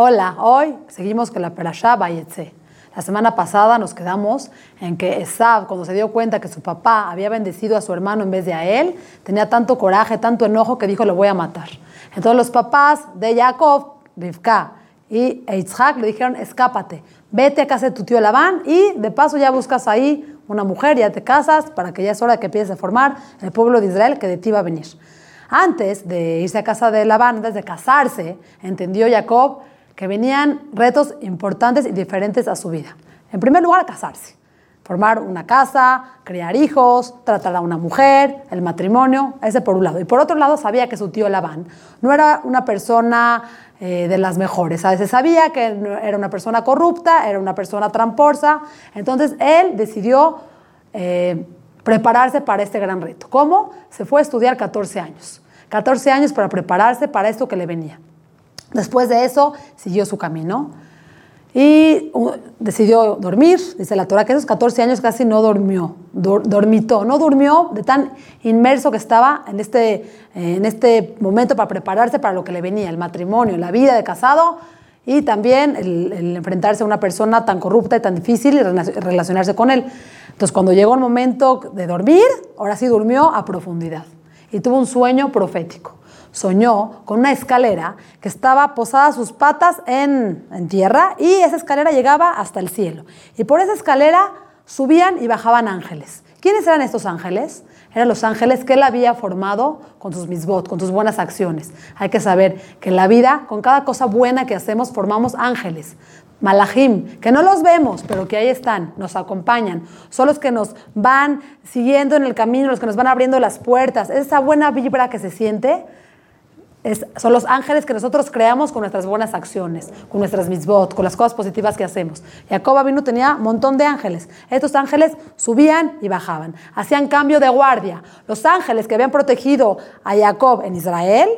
Hola, hoy seguimos con la Perashá Bayetze. La semana pasada nos quedamos en que Esab, cuando se dio cuenta que su papá había bendecido a su hermano en vez de a él, tenía tanto coraje, tanto enojo que dijo, lo voy a matar. Entonces los papás de Jacob, Rivka y Yitzhak le dijeron, escápate, vete a casa de tu tío Labán y de paso ya buscas ahí una mujer, ya te casas, para que ya es hora de que empieces a formar el pueblo de Israel que de ti va a venir. Antes de irse a casa de Labán, antes de casarse, entendió Jacob que venían retos importantes y diferentes a su vida. En primer lugar, casarse, formar una casa, criar hijos, tratar a una mujer, el matrimonio, ese por un lado. Y por otro lado, sabía que su tío Labán no era una persona eh, de las mejores. A veces sabía que era una persona corrupta, era una persona tramposa. Entonces él decidió eh, prepararse para este gran reto. ¿Cómo? Se fue a estudiar 14 años. 14 años para prepararse para esto que le venía. Después de eso, siguió su camino y uh, decidió dormir. Dice la Torah que esos 14 años casi no durmió, dormitó, no durmió de tan inmerso que estaba en este, eh, en este momento para prepararse para lo que le venía, el matrimonio, la vida de casado y también el, enfrentarse a una persona tan corrupta y tan difícil y relacionarse con él. Entonces, cuando llegó el momento de dormir, ahora sí durmió a profundidad y tuvo un sueño profético soñó con una escalera que estaba posada sus patas en, tierra y esa escalera llegaba hasta el cielo. Y por esa escalera subían y bajaban ángeles. ¿Quiénes eran estos ángeles? Eran los ángeles que él había formado con sus misbot, con sus buenas acciones. Hay que saber que en la vida, con cada cosa buena que hacemos, formamos ángeles. Malachim, que no los vemos, pero que ahí están, nos acompañan. Son los que nos van siguiendo en el camino, los que nos van abriendo las puertas. Esa buena vibra que se siente son los ángeles que nosotros creamos con nuestras buenas acciones, con nuestras mitzvot, con las cosas positivas que hacemos. Jacob vino tenía un montón de ángeles. Estos ángeles subían y bajaban, hacían cambio de guardia. Los ángeles que habían protegido a Jacob en Israel,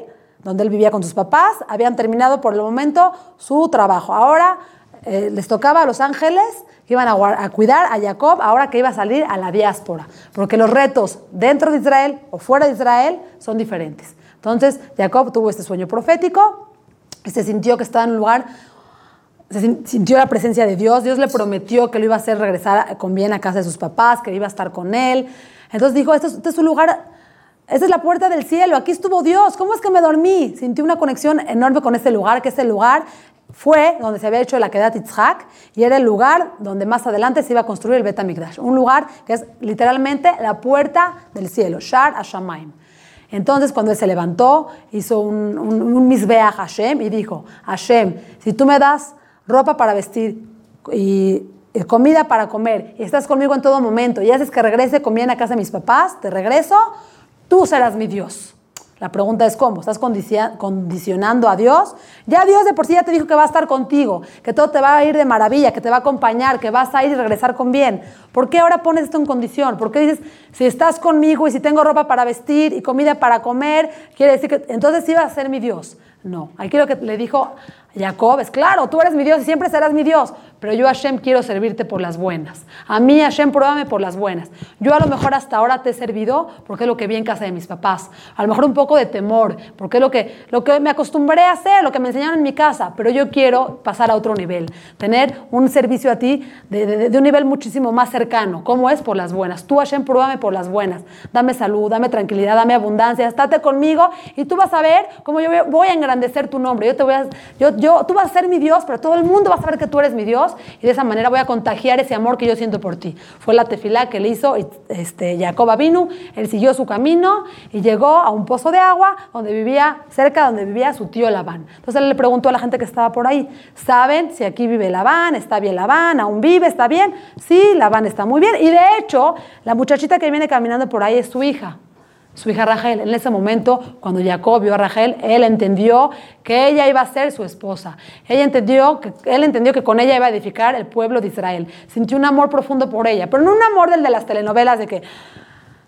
donde él vivía con sus papás, habían terminado por el momento su trabajo. Ahora eh, les tocaba a los ángeles que iban a, a, cuidar a Jacob ahora que iba a salir a la diáspora, porque los retos dentro de Israel o fuera de Israel son diferentes. Entonces, Jacob tuvo este sueño profético y se sintió que estaba en un lugar, se sintió la presencia de Dios. Dios le prometió que lo iba a hacer regresar con bien a casa de sus papás, que iba a estar con él. Entonces dijo, este, este es un lugar esta es la puerta del cielo, aquí estuvo Dios, ¿cómo es que me dormí? Sintió una conexión enorme con este lugar, que ese lugar fue donde se había hecho la Kedat Yitzhak y era el lugar donde más adelante se iba a construir el Bet. Un lugar que es literalmente la puerta del cielo, Shar HaShamayim. Entonces, cuando él se levantó, hizo un, un, a Hashem y dijo, Hashem, si tú me das ropa para vestir y comida para comer y estás conmigo en todo momento y haces que regrese bien a casa de mis papás, te regreso, tú serás mi Dios. La pregunta es cómo, ¿estás condicionando a Dios? Ya Dios de por sí ya te dijo que va a estar contigo, que todo te va a ir de maravilla, que te va a acompañar, que vas a ir y regresar con bien. ¿Por qué ahora pones esto en condición? ¿Por qué dices, si estás conmigo y si tengo ropa para vestir y comida para comer, quiere decir que entonces sí va a ser mi Dios? No, aquí lo que le dijo Jacob es, claro, tú eres mi Dios y siempre serás mi Dios, pero yo Hashem quiero servirte por las buenas. A mí Hashem pruébame por las buenas. Yo a lo mejor hasta ahora te he servido porque es lo que vi en casa de mis papás. A lo mejor un poco de temor, porque es lo que, lo que me acostumbré a hacer, lo que me enseñaron en mi casa, pero yo quiero pasar a otro nivel, tener un servicio a ti de, de un nivel muchísimo más cercano. ¿Cómo es? Por las buenas. Tú Hashem pruébame por las buenas. Dame salud, dame tranquilidad, dame abundancia, estate conmigo y tú vas a ver cómo yo voy a engrandecer tu nombre. Yo te voy a... Yo, yo, tú vas a ser mi Dios, pero todo el mundo va a saber que tú eres mi Dios y de esa manera voy a contagiar ese amor que yo siento por ti. Fue la tefilá que le hizo este, Jacob vino, él siguió su camino y llegó a un pozo de agua donde vivía, cerca donde vivía su tío Labán. Entonces él le preguntó a la gente que estaba por ahí, ¿saben si aquí vive Labán? ¿Está bien Labán? ¿Aún vive? ¿Está bien? Sí, Labán está muy bien. Y de hecho, la muchachita que viene caminando por ahí es su hija su hija Rachel. En ese momento, cuando Jacob vio a Rachel, él entendió que ella iba a ser su esposa. Ella entendió que, él entendió que con ella iba a edificar el pueblo de Israel. Sintió un amor profundo por ella, pero no un amor del de las telenovelas de que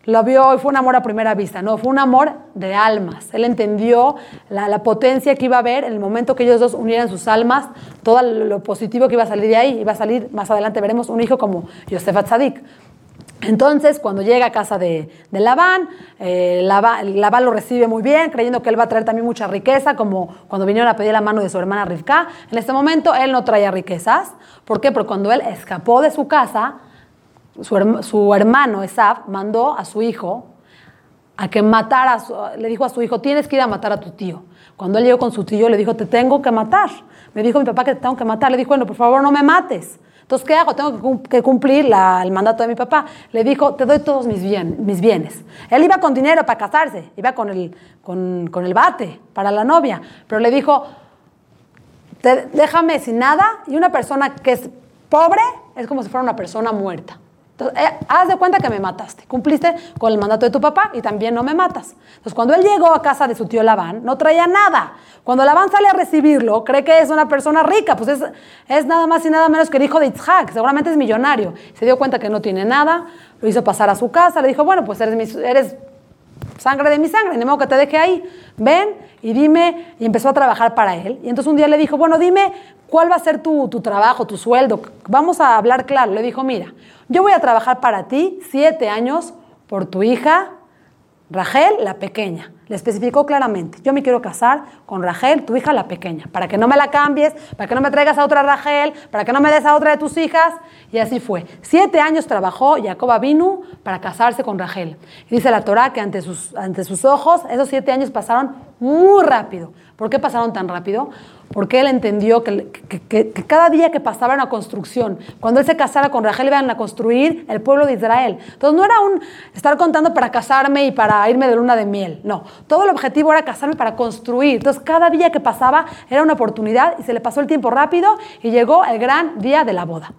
lo vio y fue un amor a primera vista, no, fue un amor de almas. Él entendió la, potencia que iba a haber en el momento que ellos dos unieran sus almas, todo lo positivo que iba a salir de ahí, iba a salir, más adelante veremos, un hijo como Yosef Atzadik. Entonces, cuando llega a casa de, de Labán, eh, Labán, lo recibe muy bien, creyendo que él va a traer también mucha riqueza, como cuando vinieron a pedir la mano de su hermana Rivka. En este momento, él no traía riquezas. ¿Por qué? Porque cuando él escapó de su casa, su, hermano Esaf mandó a su hijo a que matara, le dijo a su hijo, tienes que ir a matar a tu tío. Cuando él llegó con su tío, le dijo, te tengo que matar. Me dijo mi papá que te tengo que matar. Le dijo, bueno, por favor, no me mates. Entonces, ¿qué hago? Tengo que cumplir la, el mandato de mi papá. Le dijo, te doy todos mis, bien, mis, bienes. Él iba con dinero para casarse, iba con el, con, con el bate para la novia, pero le dijo, déjame sin nada y una persona que es pobre es como si fuera una persona muerta. Eh, haz de cuenta que me mataste. Cumpliste con el mandato de tu papá y también no me matas. Entonces, cuando él llegó a casa de su tío Labán, no traía nada. Cuando Labán sale a recibirlo, cree que es una persona rica. Pues es, es nada más y nada menos que el hijo de Itzhak. Seguramente es millonario. Se dio cuenta que no tiene nada. Lo hizo pasar a su casa. Le dijo, bueno, pues eres, mi, eres sangre de mi sangre, ni modo que te deje ahí. Ven y dime. Y empezó a trabajar para él. Y entonces un día le dijo, bueno, dime cuál va a ser tu, tu trabajo, tu sueldo. Vamos a hablar claro. Le dijo, mira, yo voy a trabajar para ti siete años por tu hija Rachel, la pequeña. Le especificó claramente, yo me quiero casar con Rachel, tu hija la pequeña, para que no me la cambies, para que no me traigas a otra Rachel, para que no me des a otra de tus hijas. Y así fue. Siete años trabajó Jacob vino para casarse con Rachel. Y dice la Torah que ante sus, ante sus ojos esos siete años pasaron muy rápido. ¿Por qué pasaron tan rápido? Porque él entendió que, cada día que pasaba era una construcción. Cuando él se casara con Rachel iban a construir el pueblo de Israel. Entonces no era un estar contando para casarme y para irme de luna de miel. No, todo el objetivo era casarme para construir. Entonces cada día que pasaba era una oportunidad y se le pasó el tiempo rápido y llegó el gran día de la boda.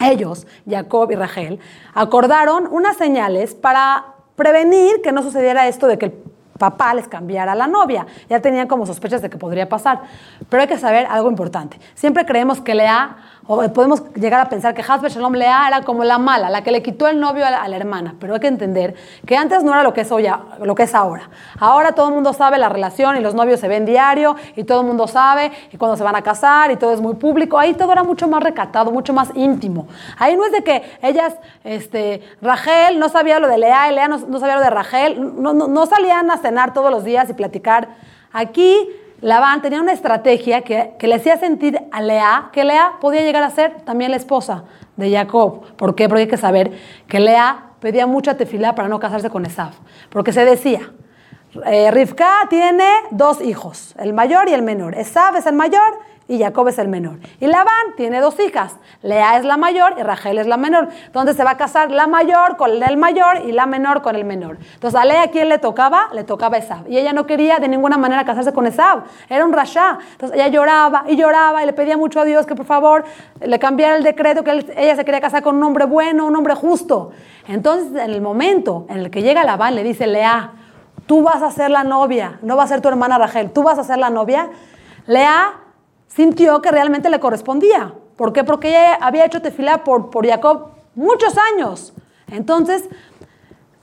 Ellos, Jacob y Rachel, acordaron unas señales para prevenir que no sucediera esto de que el papá les cambiara la novia. Ya tenían como sospechas de que podría pasar. Pero hay que saber algo importante. Siempre creemos que Lea, o podemos llegar a pensar que Hasbe Shalom Lea era como la mala, la que le quitó el novio a la, a la, hermana. Pero hay que entender que antes no era lo que es, hoy, lo que es ahora. Ahora todo el mundo sabe la relación y los novios se ven diario y todo el mundo sabe y cuando se van a casar y todo es muy público. Ahí todo era mucho más recatado, mucho más íntimo. Ahí no es de que ellas, este, Rachel no sabía lo de Lea y Lea no, no sabía lo de Rachel. No, no, no salían a cenar todos los días y platicar. Aquí Labán tenía una estrategia que, que, le hacía sentir a Lea que Lea podía llegar a ser también la esposa de Jacob. ¿Por qué? Porque hay que saber que Lea pedía mucha tefilá para no casarse con Esaf. Porque se decía, eh, Rivka tiene dos hijos, el mayor y el menor. Esaf es el mayor y Jacob es el menor. Y Labán tiene dos hijas, Lea es la mayor y Rachel es la menor. Entonces se va a casar la mayor con el mayor y la menor con el menor. Entonces a Lea, ¿quién le tocaba? Le tocaba Esab. Y ella no quería de ninguna manera casarse con Esab. Era un rasha. Entonces ella lloraba y lloraba y le pedía mucho a Dios que por favor le cambiara el decreto, que ella se quería casar con un hombre bueno, un hombre justo. Entonces en el momento en el que llega Labán, le dice, Lea, tú vas a ser la novia, no va a ser tu hermana Rachel, tú vas a ser la novia. Lea sintió que realmente le correspondía. ¿Por qué? Porque ella había hecho tefilá por, por Jacob muchos años. Entonces,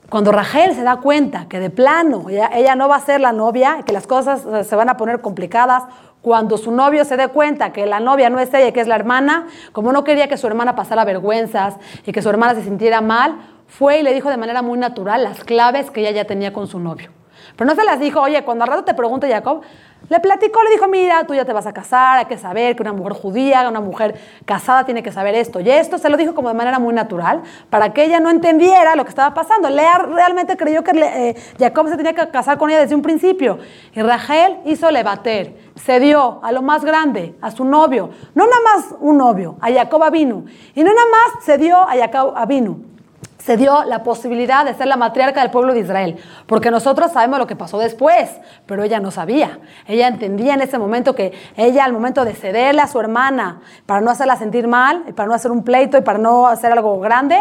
cuando Rachel se da cuenta que de plano ella, ella, no va a ser la novia, que las cosas se van a poner complicadas, cuando su novio se dé cuenta que la novia no es ella, que es la hermana, como no quería que su hermana pasara vergüenzas y que su hermana se sintiera mal, fue y le dijo de manera muy natural las claves que ella ya tenía con su novio. Pero no se las dijo, oye, cuando al rato te pregunte Jacob, le platicó, le dijo, mira, tú ya te vas a casar, hay que saber que una mujer judía, una mujer casada tiene que saber esto y esto. Se lo dijo como de manera muy natural, para que ella no entendiera lo que estaba pasando. Lea realmente creyó que eh, Jacob se tenía que casar con ella desde un principio. Y Rachel hizo levater, cedió a lo más grande, a su novio. No nada más un novio, a Jacob Avinu. Y no nada más cedió a Jacob Avinu se dio la posibilidad de ser la matriarca del pueblo de Israel, porque nosotros sabemos lo que pasó después, pero ella no sabía. Ella entendía en ese momento que ella al momento de cederle a su hermana para no hacerla sentir mal, para no hacer un pleito y para no hacer algo grande,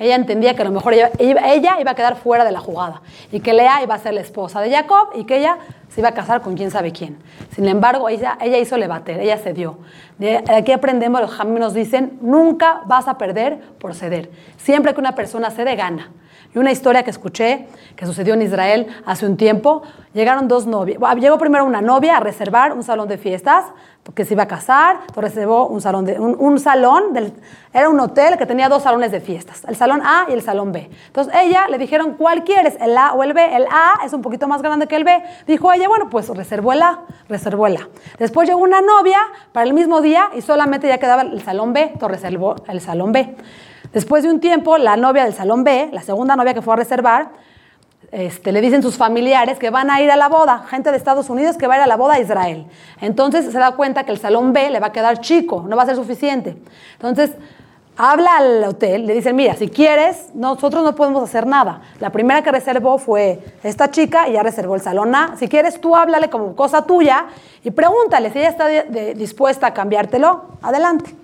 ella entendía que a lo mejor ella, ella, iba a quedar fuera de la jugada y que Lea iba a ser la esposa de Jacob y que ella se iba a casar con quién sabe quién. Sin embargo, ella, ella hizo levater, ella cedió. De aquí aprendemos, los jamás nos dicen, nunca vas a perder por ceder. Siempre que una persona cede, gana. Y una historia que escuché que sucedió en Israel hace un tiempo, llegaron dos novias. Llegó primero una novia a reservar un salón de fiestas porque se iba a casar, entonces reservó un salón, de, un, salón del, era un hotel que tenía dos salones de fiestas, el salón A y el salón B. Entonces ella le dijeron, ¿cuál quieres, el A o el B? El A es un poquito más grande que el B. Dijo ella, bueno, pues reservó el A, reservó el A. Después llegó una novia para el mismo día y solamente ya quedaba el salón B, entonces reservó el salón B. Después de un tiempo, la novia del salón B, la segunda novia que fue a reservar, este, le dicen sus familiares que van a ir a la boda, gente de Estados Unidos que va a ir a la boda a Israel. Entonces se da cuenta que el salón B le va a quedar chico, no va a ser suficiente. Entonces habla al hotel, le dicen, mira, si quieres, nosotros no podemos hacer nada. La primera que reservó fue esta chica y ya reservó el salón A. Si quieres, tú háblale como cosa tuya y pregúntale si ella está dispuesta a cambiártelo, adelante.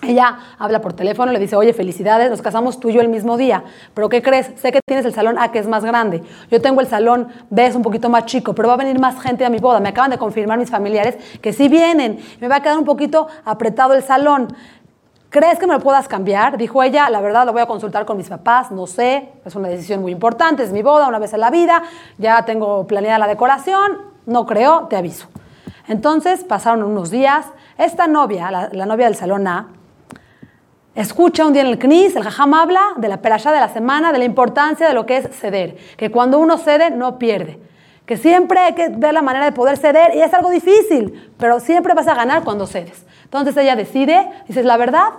Ella habla por teléfono, le dice, oye, felicidades, nos casamos tú y yo el mismo día, pero ¿qué crees? Sé que tienes el salón A que es más grande, yo tengo el salón B es un poquito más chico, pero va a venir más gente a mi boda, me acaban de confirmar mis familiares que sí vienen, me va a quedar un poquito apretado el salón. ¿Crees que me lo puedas cambiar? Dijo ella, la verdad lo voy a consultar con mis papás, no sé, es una decisión muy importante, es mi boda una vez en la vida, ya tengo planeada la decoración, no creo, te aviso. Entonces pasaron unos días, esta novia, la, la novia del salón A, Escucha un día en el CNIS, el Jajam habla de la perashá de la semana, de la importancia de lo que es ceder, que cuando uno cede no pierde, que siempre hay que ver la manera de poder ceder y es algo difícil, pero siempre vas a ganar cuando cedes. Entonces ella decide, dices, la verdad,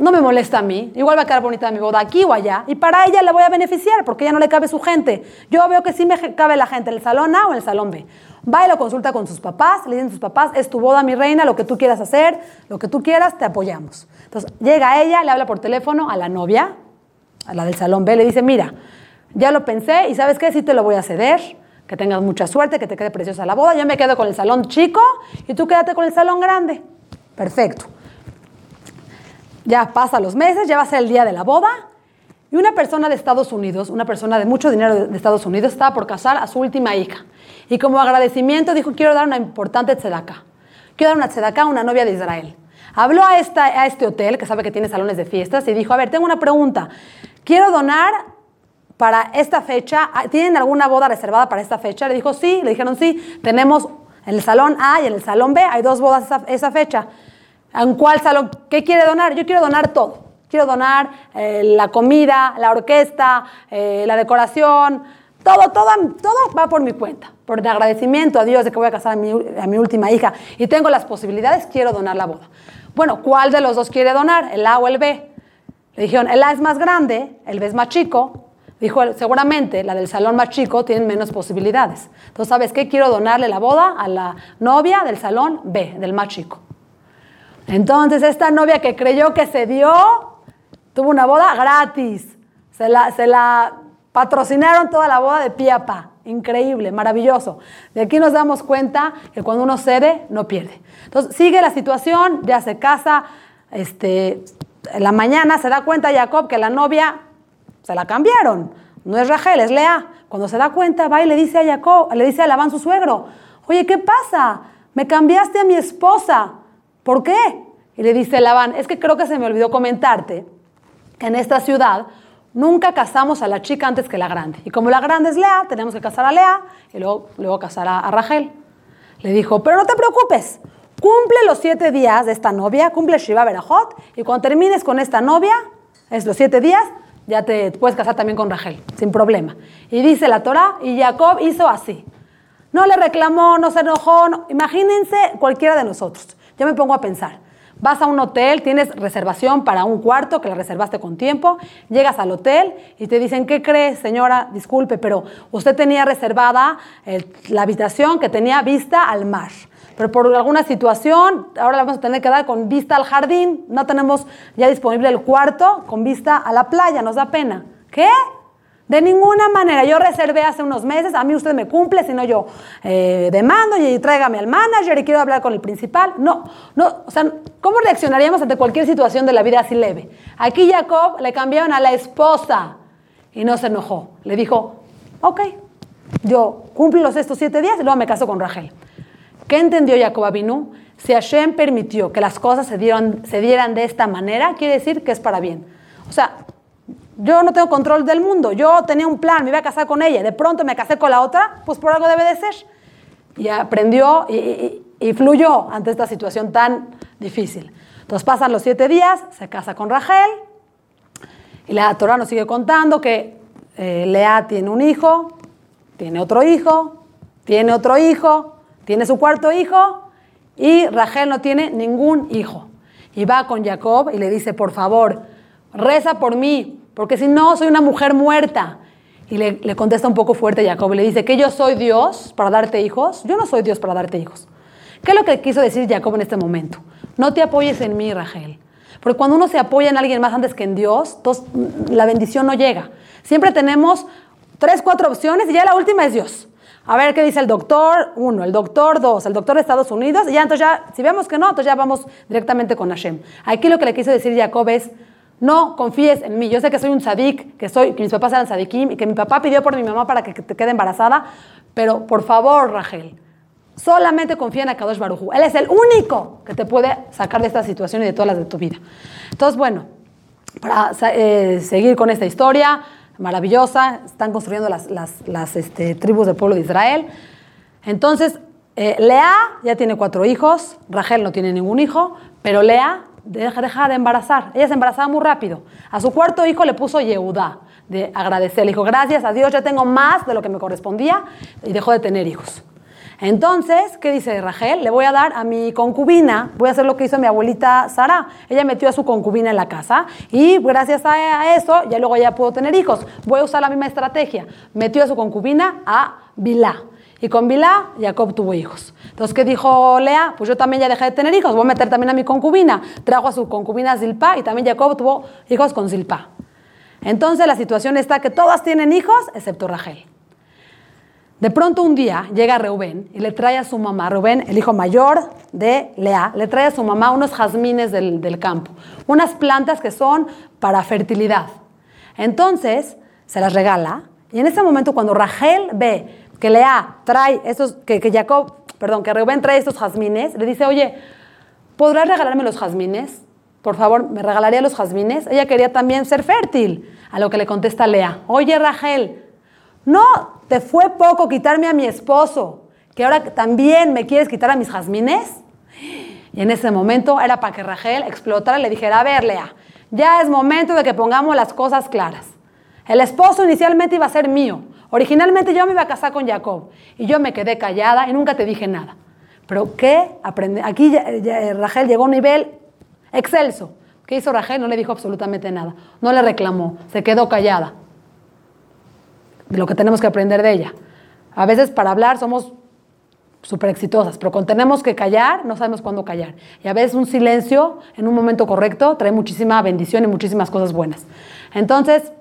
no me molesta a mí, igual va a quedar bonita mi boda aquí o allá, y para ella le voy a beneficiar porque ya no le cabe su gente. Yo veo que sí me cabe la gente en el salón A o en el salón B. Va y lo consulta con sus papás, le dicen a sus papás, es tu boda, mi reina, lo que tú quieras hacer, lo que tú quieras, te apoyamos. Entonces llega ella, le habla por teléfono a la novia, a la del salón B, le dice, mira, ya lo pensé y sabes qué, sí te lo voy a ceder, que tengas mucha suerte, que te quede preciosa la boda, yo me quedo con el salón chico y tú quédate con el salón grande. Perfecto. Ya pasa los meses, ya va a ser el día de la boda y una persona de Estados Unidos, una persona de mucho dinero de Estados Unidos, estaba por casar a su última hija. Y como agradecimiento dijo, quiero dar una importante tzedaká. Quiero dar una tzedaká a una novia de Israel. Habló a, este hotel, que sabe que tiene salones de fiestas, y dijo, a ver, tengo una pregunta. Quiero donar para esta fecha. ¿Tienen alguna boda reservada para esta fecha? Le dijo, sí. Le dijeron, sí. Tenemos en el salón A y en el salón B. Hay dos bodas esa, esa fecha. ¿En cuál salón? ¿Qué quiere donar? Yo quiero donar todo. Quiero donar eh, la comida, la orquesta, eh, la decoración, todo, todo, todo va por mi cuenta. Por agradecimiento a Dios de que voy a casar a mi, a mi, última hija y tengo las posibilidades, quiero donar la boda. Bueno, ¿cuál de los dos quiere donar? ¿El A o el B? Le dijeron, el A es más grande, el B es más chico. Dijo, seguramente la del salón más chico tiene menos posibilidades. Entonces, ¿sabes qué? Quiero donarle la boda a la novia del salón B, del más chico. Entonces, esta novia que creyó que se dio, tuvo una boda gratis. Se la, Patrocinaron toda la boda de Piapa. Increíble, maravilloso. De aquí nos damos cuenta que cuando uno cede, no pierde. Entonces, sigue la situación, ya se casa, este, en la mañana se da cuenta Jacob que la novia se la cambiaron. No es Rachel, es Lea. Cuando se da cuenta, va y le dice a Jacob, le dice a Labán su suegro, oye, ¿qué pasa? Me cambiaste a mi esposa. ¿Por qué? Y le dice Labán, es que creo que se me olvidó comentarte que en esta ciudad Nunca casamos a la chica antes que la grande. Y como la grande es Lea, tenemos que casar a Lea y luego, luego casar a, a Rachel. Le dijo, pero no te preocupes, cumple los siete días de esta novia, cumple Shiva Berajot, y cuando termines con esta novia, es los siete días, ya te puedes casar también con Rachel, sin problema. Y dice la Torah, y Jacob hizo así. No le reclamó, no se enojó, imagínense cualquiera de nosotros. Yo me pongo a pensar, Vas a un hotel, tienes reservación para un cuarto que la reservaste con tiempo, llegas al hotel y te dicen, ¿qué crees, señora? Disculpe, pero usted tenía reservada la habitación que tenía vista al mar. Pero por alguna situación, ahora la vamos a tener que dar con vista al jardín. No tenemos ya disponible el cuarto con vista a la playa, nos da pena. ¿Qué? De ninguna manera. Yo reservé hace unos meses, a mí usted me cumple, si no yo eh, demando y tráigame al manager y quiero hablar con el principal. No, no, o sea, ¿cómo reaccionaríamos ante cualquier situación de la vida así leve? Aquí Jacob le cambiaron a la esposa y no se enojó. Le dijo, ok, yo cumplo los estos siete días y luego me caso con Rachel. ¿Qué entendió Jacob Abinu? Si Hashem permitió que las cosas se, dieron, se dieran de esta manera, quiere decir que es para bien. O sea, yo no tengo control del mundo, yo tenía un plan, me iba a casar con ella, de pronto me casé con la otra, pues por algo debe de ser. Y aprendió y, fluyó ante esta situación tan difícil. Entonces pasan los siete días, se casa con Rachel, y la Torah nos sigue contando que eh, Lea tiene un hijo, tiene otro hijo, tiene otro hijo, tiene su cuarto hijo, y Rachel no tiene ningún hijo. Y va con Jacob y le dice, por favor, reza por mí, porque si no, soy una mujer muerta. Y le, le contesta un poco fuerte Jacob y le dice, ¿que yo soy Dios para darte hijos? Yo no soy Dios para darte hijos. ¿Qué es lo que quiso decir Jacob en este momento? No te apoyes en mí, Rachel. Porque cuando uno se apoya en alguien más antes que en Dios, la bendición no llega. Siempre tenemos tres, cuatro opciones y ya la última es Dios. A ver qué dice el doctor, uno, el doctor, dos, el doctor de Estados Unidos, y ya entonces ya, si vemos que no, entonces ya vamos directamente con Hashem. Aquí lo que le quiso decir Jacob es, no confíes en mí. Yo sé que soy un sadik, que, soy, que mis papás eran sadikim y que mi papá pidió por mi mamá para que te quede embarazada, pero por favor, Rachel, Solamente confía en Akadosh Baruj Él es el único que te puede sacar de esta situación y de todas las de tu vida. Entonces, bueno, para eh, seguir con esta historia maravillosa, están construyendo las, este, tribus del pueblo de Israel. Entonces, eh, Lea ya tiene cuatro hijos, Rachel no tiene ningún hijo, pero Lea deja, de embarazar. Ella se embarazaba muy rápido. A su cuarto hijo le puso Yehudá, de agradecer. Le dijo, gracias a Dios, ya tengo más de lo que me correspondía, y dejó de tener hijos. Entonces, ¿qué dice Rachel? Le voy a dar a mi concubina, voy a hacer lo que hizo mi abuelita Sara. Ella metió a su concubina en la casa y gracias a eso ya luego ya pudo tener hijos. Voy a usar la misma estrategia. Metió a su concubina a Bilá. Y con Bilá, Jacob tuvo hijos. Entonces, ¿qué dijo Lea? Pues yo también ya dejé de tener hijos, voy a meter también a mi concubina. Trajo a su concubina Zilpa y también Jacob tuvo hijos con Zilpa. Entonces, la situación está que todas tienen hijos, excepto Rachel. De pronto un día llega Reubén y le trae a su mamá, Reubén, el hijo mayor de Lea, le trae a su mamá unos jazmines del, campo, unas plantas que son para fertilidad. Entonces se las regala y en ese momento cuando Rachel ve que Lea trae estos, que, que Jacob, perdón, que Reubén trae estos jazmines, le dice, oye, ¿podrás regalarme los jazmines? Por favor, ¿me regalaría los jazmines? Ella quería también ser fértil. A lo que le contesta Lea, oye Rachel, no te fue poco quitarme a mi esposo, que ahora también me quieres quitar a mis jazmines. Y en ese momento era para que Rachel explotara y le dijera, a ver, Lea, ya es momento de que pongamos las cosas claras. El esposo inicialmente iba a ser mío. Originalmente yo me iba a casar con Jacob y yo me quedé callada y nunca te dije nada. Pero ¿qué aprende? Aquí Rachel llegó a un nivel excelso. ¿Qué hizo Rachel? No le dijo absolutamente nada. No le reclamó, se quedó callada de lo que tenemos que aprender de ella. A veces para hablar somos súper exitosas, pero cuando tenemos que callar, no sabemos cuándo callar. Y a veces un silencio en un momento correcto trae muchísima bendición y muchísimas cosas buenas. Entonces,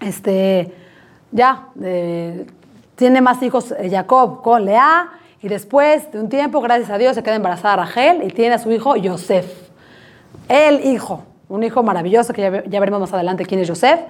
este, ya, eh, tiene más hijos eh, Jacob con Lea, y después de un tiempo, gracias a Dios, se queda embarazada Rachel y tiene a su hijo Yosef. El hijo, un hijo maravilloso que ya, veremos más adelante quién es Yosef.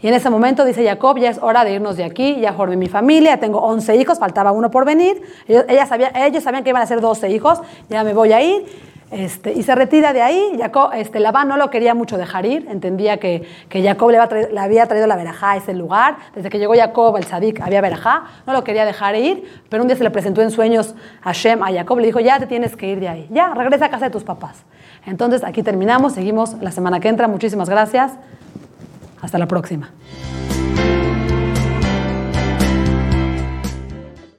Y en ese momento dice Jacob, ya es hora de irnos de aquí, ya formé mi familia, tengo 11 hijos, faltaba uno por venir. Ellos, sabía, ellos sabían que iban a ser 12 hijos, ya me voy a ir. Este, y se retira de ahí. Jacob, este, Labán no lo quería mucho dejar ir, entendía que, que Jacob le, había traído la verajá a ese lugar. Desde que llegó Jacob, el sadik, había verajá, no lo quería dejar ir, pero un día se le presentó en sueños a Shem, a Jacob, le dijo, ya te tienes que ir de ahí, ya, regresa a casa de tus papás. Entonces aquí terminamos, seguimos la semana que entra, muchísimas gracias. Hasta la próxima.